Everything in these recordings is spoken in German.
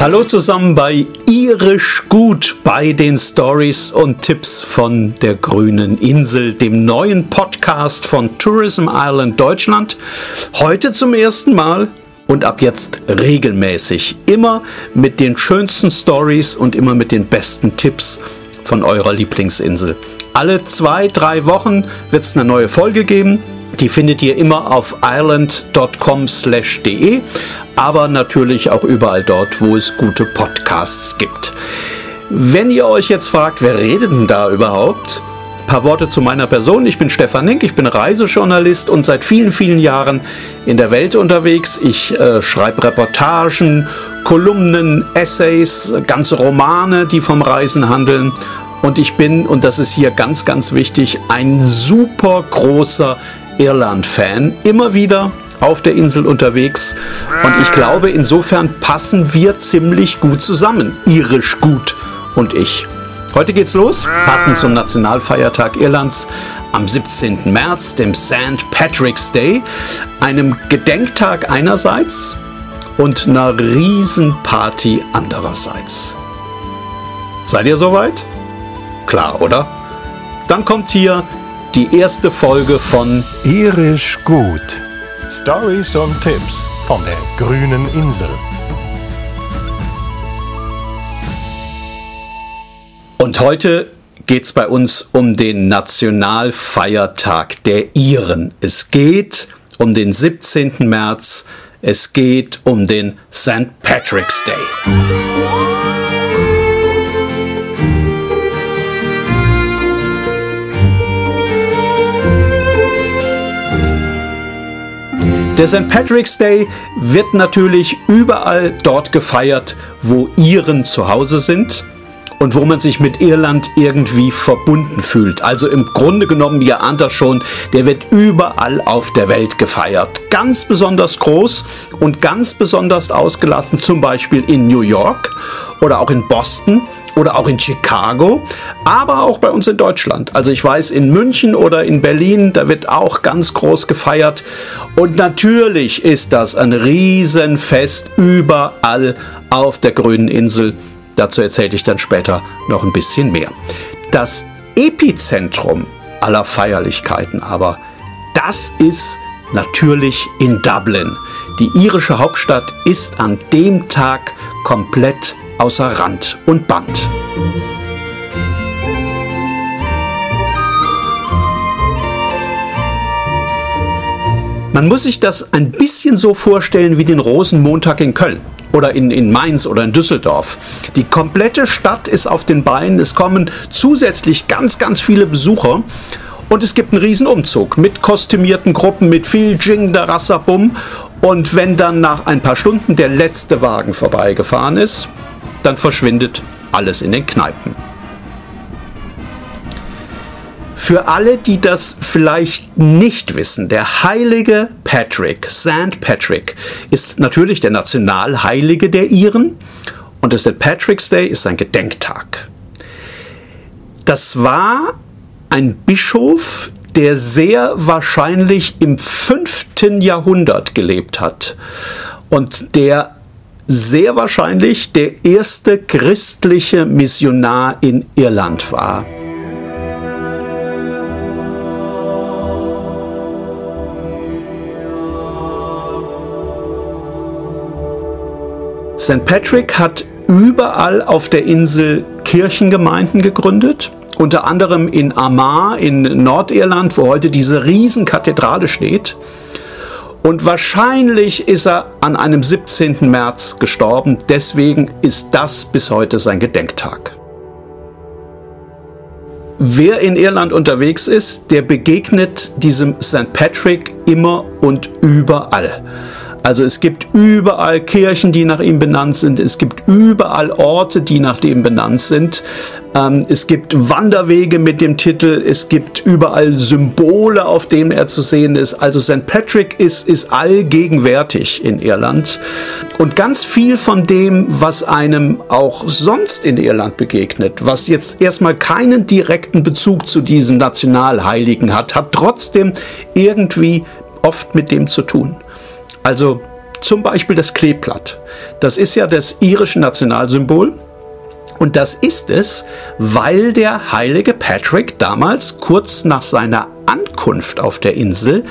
Hallo zusammen bei Irisch Gut bei den Stories und Tipps von der grünen Insel, dem neuen Podcast von Tourism Island Deutschland. Heute zum ersten Mal und ab jetzt regelmäßig. Immer mit den schönsten Stories und immer mit den besten Tipps von eurer Lieblingsinsel. Alle zwei, drei Wochen wird es eine neue Folge geben. Die findet ihr immer auf island.com/de, aber natürlich auch überall dort, wo es gute Podcasts gibt. Wenn ihr euch jetzt fragt, wer redet denn da überhaupt? Ein paar Worte zu meiner Person. Ich bin Stefan Nink, ich bin Reisejournalist und seit vielen, vielen Jahren in der Welt unterwegs. Ich äh, schreibe Reportagen, Kolumnen, Essays, ganze Romane, die vom Reisen handeln. Und ich bin, und das ist hier ganz, ganz wichtig, ein super großer Irland-Fan. Immer wieder auf der Insel unterwegs. Und ich glaube, insofern passen wir ziemlich gut zusammen. Irisch gut und ich. Heute geht's los, passend zum Nationalfeiertag Irlands am 17. März, dem St. Patrick's Day, einem Gedenktag einerseits und einer Riesenparty andererseits. Seid ihr soweit? Klar, oder? Dann kommt hier die erste Folge von Irisch gut. Stories und Tipps von der grünen Insel. Und heute geht es bei uns um den Nationalfeiertag der Iren. Es geht um den 17. März. Es geht um den St. Patrick's Day. Der St. Patrick's Day wird natürlich überall dort gefeiert, wo Iren zu Hause sind und wo man sich mit Irland irgendwie verbunden fühlt. Also im Grunde genommen, ihr ahnt das schon, der wird überall auf der Welt gefeiert. Ganz besonders groß und ganz besonders ausgelassen, zum Beispiel in New York oder auch in Boston oder auch in Chicago, aber auch bei uns in Deutschland. Also ich weiß, in München oder in Berlin, da wird auch ganz groß gefeiert. Und natürlich ist das ein Riesenfest überall auf der grünen Insel. Dazu erzähle ich dann später noch ein bisschen mehr. Das Epizentrum aller Feierlichkeiten aber, das ist natürlich in Dublin. Die irische Hauptstadt ist an dem Tag komplett außer Rand und Band. Man muss sich das ein bisschen so vorstellen wie den Rosenmontag in Köln oder in, in Mainz oder in Düsseldorf. Die komplette Stadt ist auf den Beinen. Es kommen zusätzlich ganz, ganz viele Besucher. Und es gibt einen riesen Umzug mit kostümierten Gruppen, mit viel Jing, der Rassabum. Und wenn dann nach ein paar Stunden der letzte Wagen vorbeigefahren ist, dann verschwindet alles in den Kneipen. Für alle, die das vielleicht nicht wissen, der heilige Patrick, St. Patrick, ist natürlich der Nationalheilige der Iren und der St. Patrick's Day ist ein Gedenktag. Das war ein Bischof, der sehr wahrscheinlich im 5. Jahrhundert gelebt hat und der sehr wahrscheinlich der erste christliche Missionar in Irland war. St. Patrick hat überall auf der Insel Kirchengemeinden gegründet, unter anderem in Armagh in Nordirland, wo heute diese Riesenkathedrale steht. Und wahrscheinlich ist er an einem 17. März gestorben, deswegen ist das bis heute sein Gedenktag. Wer in Irland unterwegs ist, der begegnet diesem St. Patrick immer und überall. Also es gibt überall Kirchen, die nach ihm benannt sind. Es gibt überall Orte, die nach dem benannt sind. Ähm, es gibt Wanderwege mit dem Titel. Es gibt überall Symbole, auf denen er zu sehen ist. Also St. Patrick ist, ist allgegenwärtig in Irland. Und ganz viel von dem, was einem auch sonst in Irland begegnet, was jetzt erstmal keinen direkten Bezug zu diesen Nationalheiligen hat, hat trotzdem irgendwie oft mit dem zu tun. Also Zum Beispiel das Kleeblatt. Das ist ja das irische Nationalsymbol. Und das ist es, weil der heilige Patrick damals kurz nach seiner Ankunft auf der Insel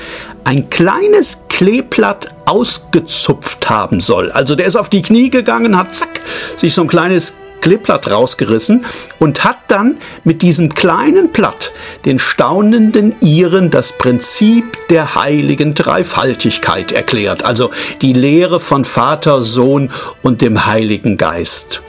ein kleines Kleeblatt ausgezupft haben soll. Also der ist auf die Knie gegangen, hat zack, sich so ein kleines Kleeblatt rausgerissen und hat dann mit diesem kleinen Blatt den staunenden Iren das Prinzip der heiligen Dreifaltigkeit erklärt, also die Lehre von Vater, Sohn und dem Heiligen Geist.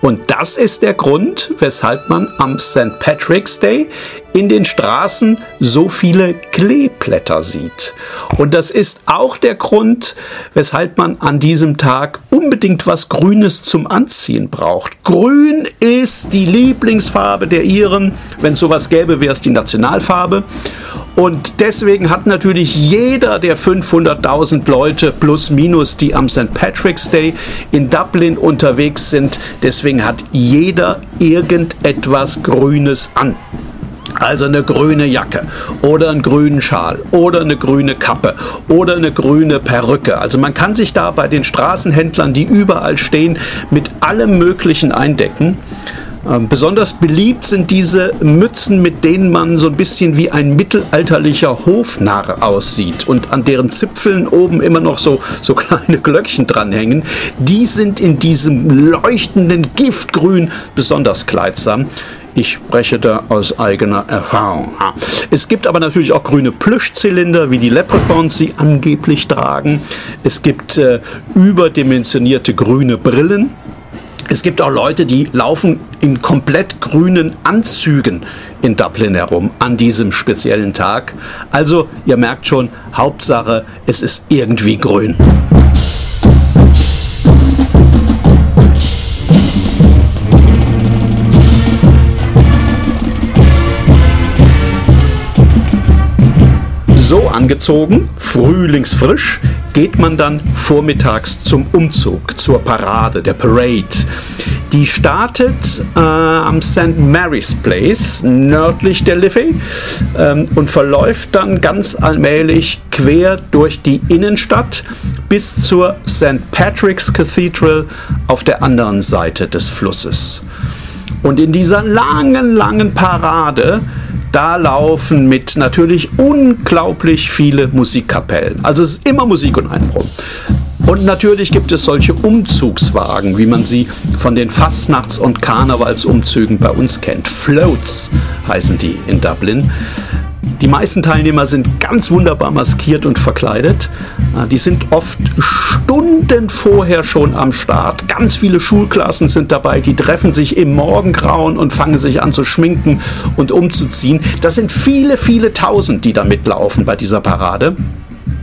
Und das ist der Grund, weshalb man am St. Patrick's Day in den Straßen so viele Kleeblätter sieht. Und das ist auch der Grund, weshalb man an diesem Tag unbedingt was Grünes zum Anziehen braucht. Grün ist die Lieblingsfarbe der Iren. Wenn es sowas gäbe, wäre es die Nationalfarbe. Und deswegen hat natürlich jeder der 500.000 Leute plus minus, die am St. Patrick's Day in Dublin unterwegs sind, deswegen hat jeder irgendetwas Grünes an. Also eine grüne Jacke oder einen grünen Schal oder eine grüne Kappe oder eine grüne Perücke. Also man kann sich da bei den Straßenhändlern, die überall stehen, mit allem Möglichen eindecken. Ähm, besonders beliebt sind diese Mützen, mit denen man so ein bisschen wie ein mittelalterlicher Hofnarr aussieht und an deren Zipfeln oben immer noch so, so kleine Glöckchen dranhängen. Die sind in diesem leuchtenden Giftgrün besonders kleidsam. Ich spreche da aus eigener Erfahrung. Es gibt aber natürlich auch grüne Plüschzylinder, wie die Leprechauns sie angeblich tragen. Es gibt äh, überdimensionierte grüne Brillen. Es gibt auch Leute, die laufen in komplett grünen Anzügen in Dublin herum an diesem speziellen Tag. Also, ihr merkt schon, Hauptsache, es ist irgendwie grün. Angezogen, frühlingsfrisch, geht man dann vormittags zum Umzug, zur Parade, der Parade. Die startet äh, am St. Mary's Place, nördlich der Liffey, ähm, und verläuft dann ganz allmählich quer durch die Innenstadt bis zur St. Patrick's Cathedral auf der anderen Seite des Flusses. Und in dieser langen, langen Parade da laufen mit natürlich unglaublich viele Musikkapellen. Also es ist immer Musik und Einbruch. Und natürlich gibt es solche Umzugswagen, wie man sie von den Fastnachts- und Karnevalsumzügen bei uns kennt. Floats heißen die in Dublin. Die meisten Teilnehmer sind ganz wunderbar maskiert und verkleidet. Ah, die sind oft Stunden vorher schon am Start. Ganz viele Schulklassen sind dabei, die treffen sich im Morgengrauen und fangen sich an zu schminken und umzuziehen. Das sind viele, viele Tausend, die da mitlaufen bei dieser Parade.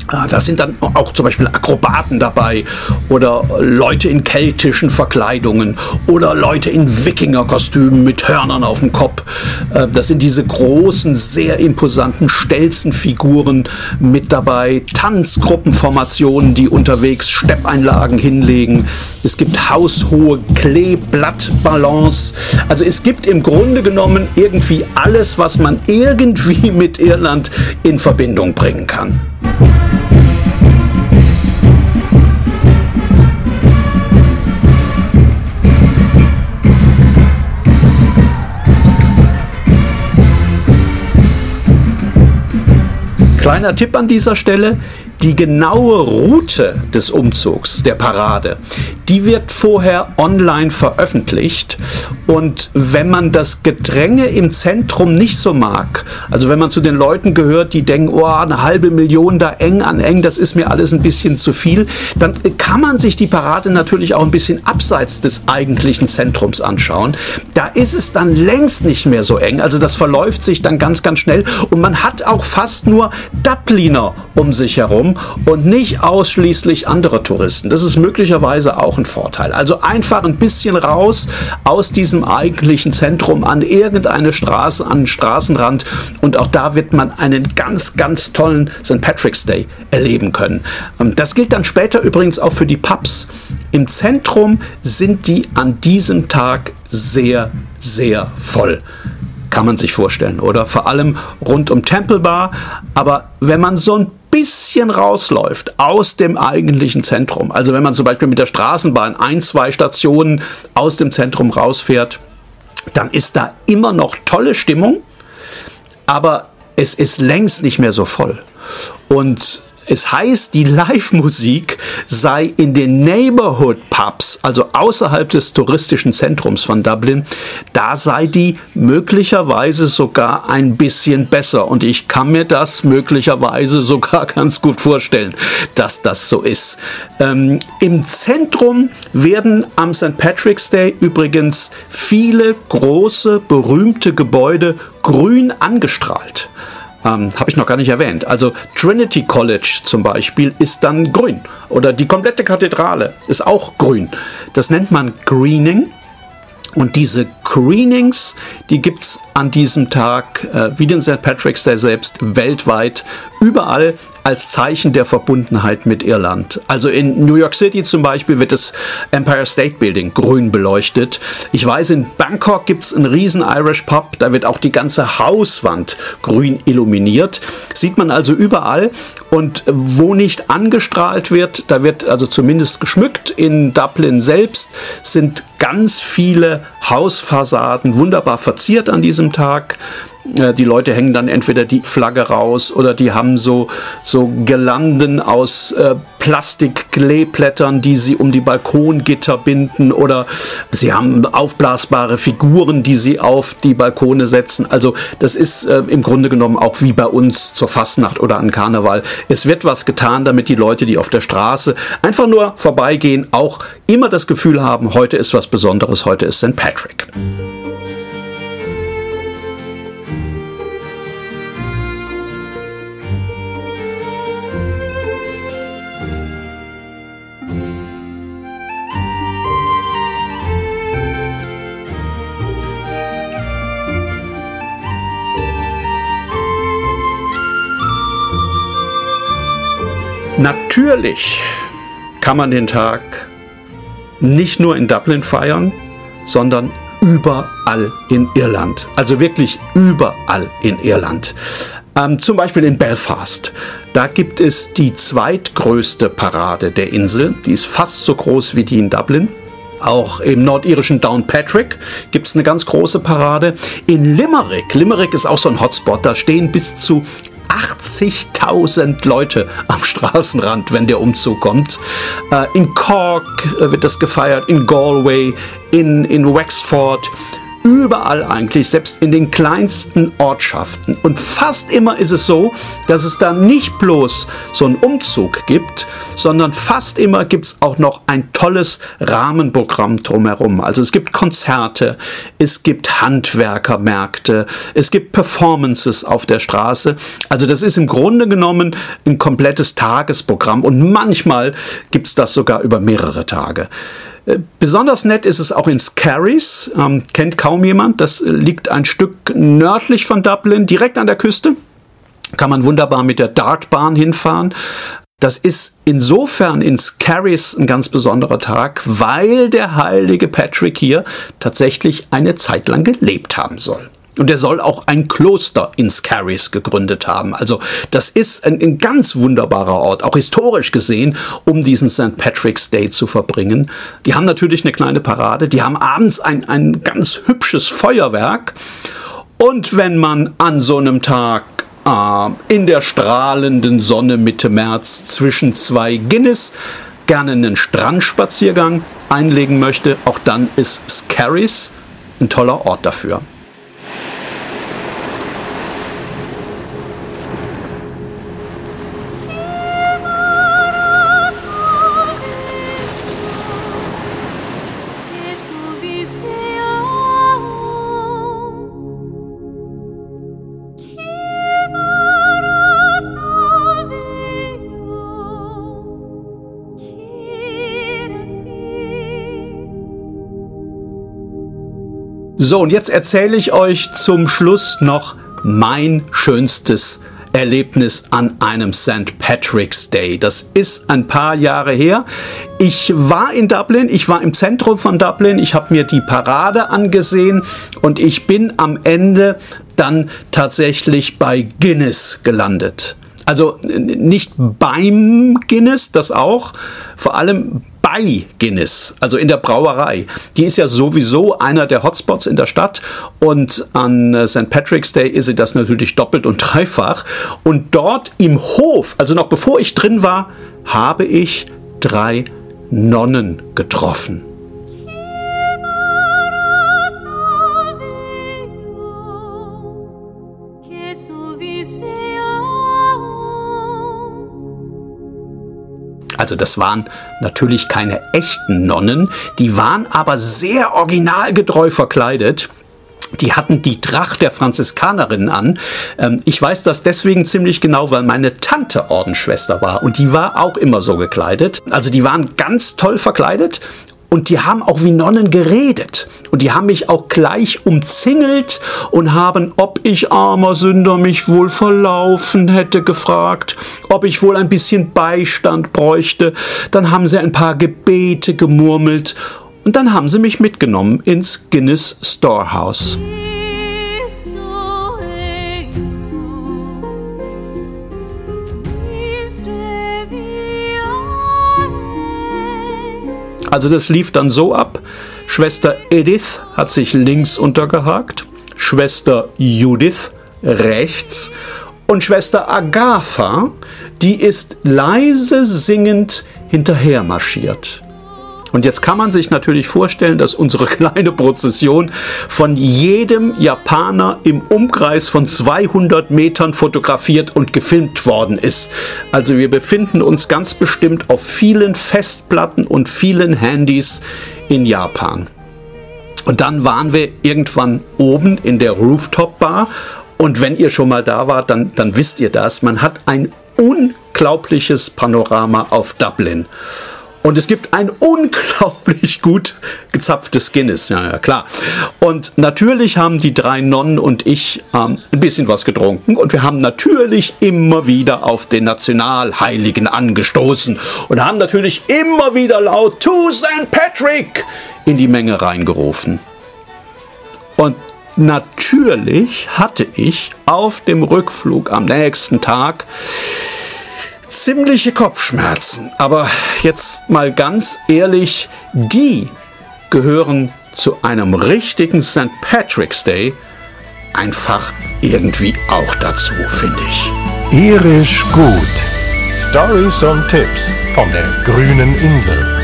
Ah, da sind dann auch zum Beispiel Akrobaten dabei oder Leute in keltischen Verkleidungen oder Leute in Wikingerkostümen mit Hörnern auf dem Kopf. Äh, das sind diese großen, sehr imposanten Stelzenfiguren mit dabei. Tanzgruppenformationen, die unterwegs Steppeinlagen hinlegen. Es gibt haushohe Kleeblattballons. Also es gibt im Grunde genommen irgendwie alles, was man irgendwie mit Irland in Verbindung bringen kann. Kleiner Tipp an dieser Stelle, die genaue Route des Umzugs, der Parade, die wird vorher online veröffentlicht. Und wenn man das Gedränge im Zentrum nicht so mag, also wenn man zu den Leuten gehört, die denken, oh, eine halbe Million da eng an eng, das ist mir alles ein bisschen zu viel, dann kann man sich die Parade natürlich auch ein bisschen abseits des eigentlichen Zentrums anschauen. Da ist es dann längst nicht mehr so eng. Also das verläuft sich dann ganz, ganz schnell. Und man hat auch fast nur Dubliner um sich herum und nicht ausschließlich andere Touristen. Das ist möglicherweise auch ein Vorteil. Also einfach ein bisschen raus aus diesem eigentlichen Zentrum an irgendeine Straße, an den Straßenrand und auch da wird man einen ganz, ganz tollen St. Patrick's Day erleben können. Ähm, das gilt dann später übrigens auch für die Pubs. Im Zentrum sind die an diesem Tag sehr, sehr voll. Kann man sich vorstellen, oder? Vor allem rund um Temple Bar. Aber wenn man so ein bisschen rausläuft aus dem eigentlichen Zentrum, also wenn man zum Beispiel mit der Straßenbahn ein, zwei Stationen aus dem Zentrum rausfährt, dann ist da immer noch tolle Stimmung, aber es ist längst nicht mehr so voll. Und es heißt, die Live-Musik sei in den Neighborhood Pubs, also außerhalb des touristischen Zentrums von Dublin, da sei die möglicherweise sogar ein bisschen besser. Und ich kann mir das möglicherweise sogar ganz gut vorstellen, dass das so ist. Ähm, Im Zentrum werden am St. Patrick's Day übrigens viele große, berühmte Gebäude grün angestrahlt. Ähm, Habe ich noch gar nicht erwähnt. Also Trinity College zum Beispiel ist dann grün. Oder die komplette Kathedrale ist auch grün. Das nennt man Greening. Und diese Greenings, die gibt es an diesem Tag, äh, wie den St. Patrick's Day selbst, weltweit überall als Zeichen der Verbundenheit mit Irland. Also in New York City zum Beispiel wird das Empire State Building grün beleuchtet. Ich weiß, in Bangkok gibt es einen riesen Irish Pub, da wird auch die ganze Hauswand grün illuminiert. Sieht man also überall. Und wo nicht angestrahlt wird, da wird also zumindest geschmückt. In Dublin selbst sind ganz viele Hausfassaden wunderbar verziert an diesem Tag. Die Leute hängen dann entweder die Flagge raus oder die haben so, so Gelanden aus äh, Plastik-Kleeblättern, die sie um die Balkongitter binden oder sie haben aufblasbare Figuren, die sie auf die Balkone setzen. Also das ist äh, im Grunde genommen auch wie bei uns zur Fastnacht oder an Karneval. Es wird was getan, damit die Leute, die auf der Straße einfach nur vorbeigehen, auch immer das Gefühl haben, heute ist was Besonderes, heute ist St. Patrick. Natürlich kann man den Tag nicht nur in Dublin feiern, sondern überall in Irland. Also wirklich überall in Irland. Ähm, zum Beispiel in Belfast. Da gibt es die zweitgrößte Parade der Insel. Die ist fast so groß wie die in Dublin. Auch im nordirischen Downpatrick gibt es eine ganz große Parade. In Limerick, Limerick ist auch so ein Hotspot, da stehen bis zu 80.000 Leute am Straßenrand, wenn der Umzug kommt. Äh, in Cork äh, wird das gefeiert, in Galway, in, in Wexford überall eigentlich, selbst in den kleinsten Ortschaften. Und fast immer ist es so, dass es da nicht bloß so einen Umzug gibt, sondern fast immer gibt es auch noch ein tolles Rahmenprogramm drumherum. Also es gibt Konzerte, es gibt Handwerkermärkte, es gibt Performances auf der Straße. Also das ist im Grunde genommen ein komplettes Tagesprogramm und manchmal gibt es das sogar über mehrere Tage. Besonders nett ist es auch in Scaries, ähm, kennt kaum jemand. Das liegt ein Stück nördlich von Dublin, direkt an der Küste. Kann man wunderbar mit der Dartbahn hinfahren. Das ist insofern in Scaries ein ganz besonderer Tag, weil der heilige Patrick hier tatsächlich eine Zeit lang gelebt haben soll. Und er soll auch ein Kloster in Scaris gegründet haben. Also das ist ein, ein, ganz wunderbarer Ort, auch historisch gesehen, um diesen St. Patrick's Day zu verbringen. Die haben natürlich eine kleine Parade, die haben abends ein, ein ganz hübsches Feuerwerk. Und wenn man an so einem Tag äh, in der strahlenden Sonne Mitte März zwischen zwei Guinness gerne einen Strandspaziergang einlegen möchte, auch dann ist Scaris ein toller Ort dafür. So, und jetzt erzähle ich euch zum Schluss noch mein schönstes Erlebnis an einem St. Patrick's Day. Das ist ein paar Jahre her. Ich war in Dublin, ich war im Zentrum von Dublin, ich habe mir die Parade angesehen und ich bin am Ende dann tatsächlich bei Guinness gelandet. Also nicht beim Guinness, das auch, vor allem bei Guinness, also in der Brauerei. Die ist ja sowieso einer der Hotspots in der Stadt und an äh, St. Patrick's Day ist sie das natürlich doppelt und dreifach. Und dort im Hof, also noch bevor ich drin war, habe ich drei Nonnen getroffen. Also das waren natürlich keine echten Nonnen, die waren aber sehr originalgetreu verkleidet. Die hatten die Tracht der Franziskanerinnen an. Ähm, ich weiß das deswegen ziemlich genau, weil meine Tante Ordensschwester war und die war auch immer so gekleidet. Also die waren ganz toll verkleidet und die haben auch wie Nonnen geredet. Und die haben mich auch gleich umzingelt und haben, ob ich armer Sünder mich wohl verlaufen hätte, gefragt, ob ich wohl ein bisschen Beistand bräuchte. Dann haben sie ein paar Gebete gemurmelt und dann haben sie mich mitgenommen ins Guinness Storehouse. Also das lief dann so ab. Schwester Edith hat sich links untergehakt, Schwester Judith rechts und Schwester Agatha, die ist leise singend hinterher marschiert. Und jetzt kann man sich natürlich vorstellen, dass unsere kleine Prozession von jedem Japaner im Umkreis von 200 Metern fotografiert und gefilmt worden ist. Also wir befinden uns ganz bestimmt auf vielen Festplatten und vielen Handys in Japan. Und dann waren wir irgendwann oben in der Rooftop Bar. Und wenn ihr schon mal da wart, dann, dann wisst ihr das. Man hat ein unglaubliches Panorama auf Dublin. Und es gibt ein unglaublich gut gezapftes Guinness. Ja, ja, klar. Und natürlich haben die drei Nonnen und ich ähm, ein bisschen was getrunken. Und wir haben natürlich immer wieder auf den Nationalheiligen angestoßen. Und haben natürlich immer wieder laut To St. Patrick in die Menge reingerufen. Und natürlich hatte ich auf dem Rückflug am nächsten Tag ziemliche Kopfschmerzen. Aber jetzt mal ganz ehrlich, die gehören zu einem richtigen St. Patrick's Day einfach irgendwie auch dazu, finde ich. Irisch gut. Stories und Tipps von der grünen Insel.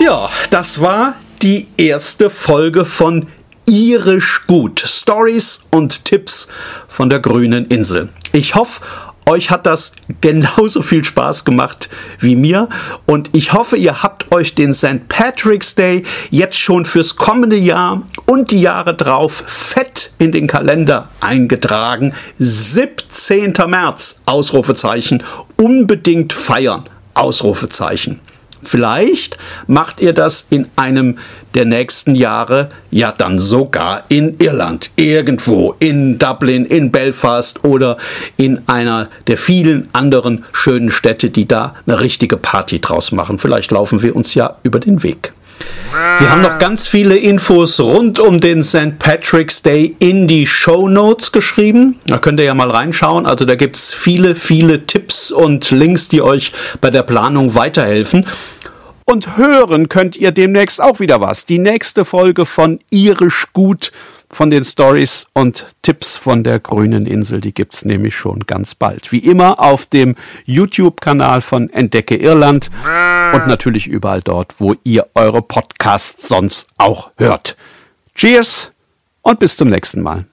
Ja, das war die erste Folge von Irisch Gut. Stories und Tipps von der grünen Insel. Ich hoffe, euch hat das genauso viel Spaß gemacht wie mir und ich hoffe, ihr habt euch den St. Patrick's Day jetzt schon fürs kommende Jahr und die Jahre drauf fett in den Kalender eingetragen. 17. März, Ausrufezeichen, unbedingt feiern, Ausrufezeichen. Vielleicht macht ihr das in einem der nächsten Jahre, ja dann sogar in Irland, irgendwo, in Dublin, in Belfast oder in einer der vielen anderen schönen Städte, die da eine richtige Party draus machen. Vielleicht laufen wir uns ja über den Weg. Wir haben noch ganz viele Infos rund um den St. Patrick's Day in die Show Notes geschrieben. Da könnt ihr ja mal reinschauen. Also da gibt es viele, viele Tipps und Links, die euch bei der Planung weiterhelfen. Und hören könnt ihr demnächst auch wieder was. Die nächste Folge von Irisch Gut von den Stories und Tipps von der grünen Insel, die gibt's nämlich schon ganz bald. Wie immer auf dem YouTube-Kanal von Entdecke Irland und natürlich überall dort, wo ihr eure Podcasts sonst auch hört. Cheers und bis zum nächsten Mal.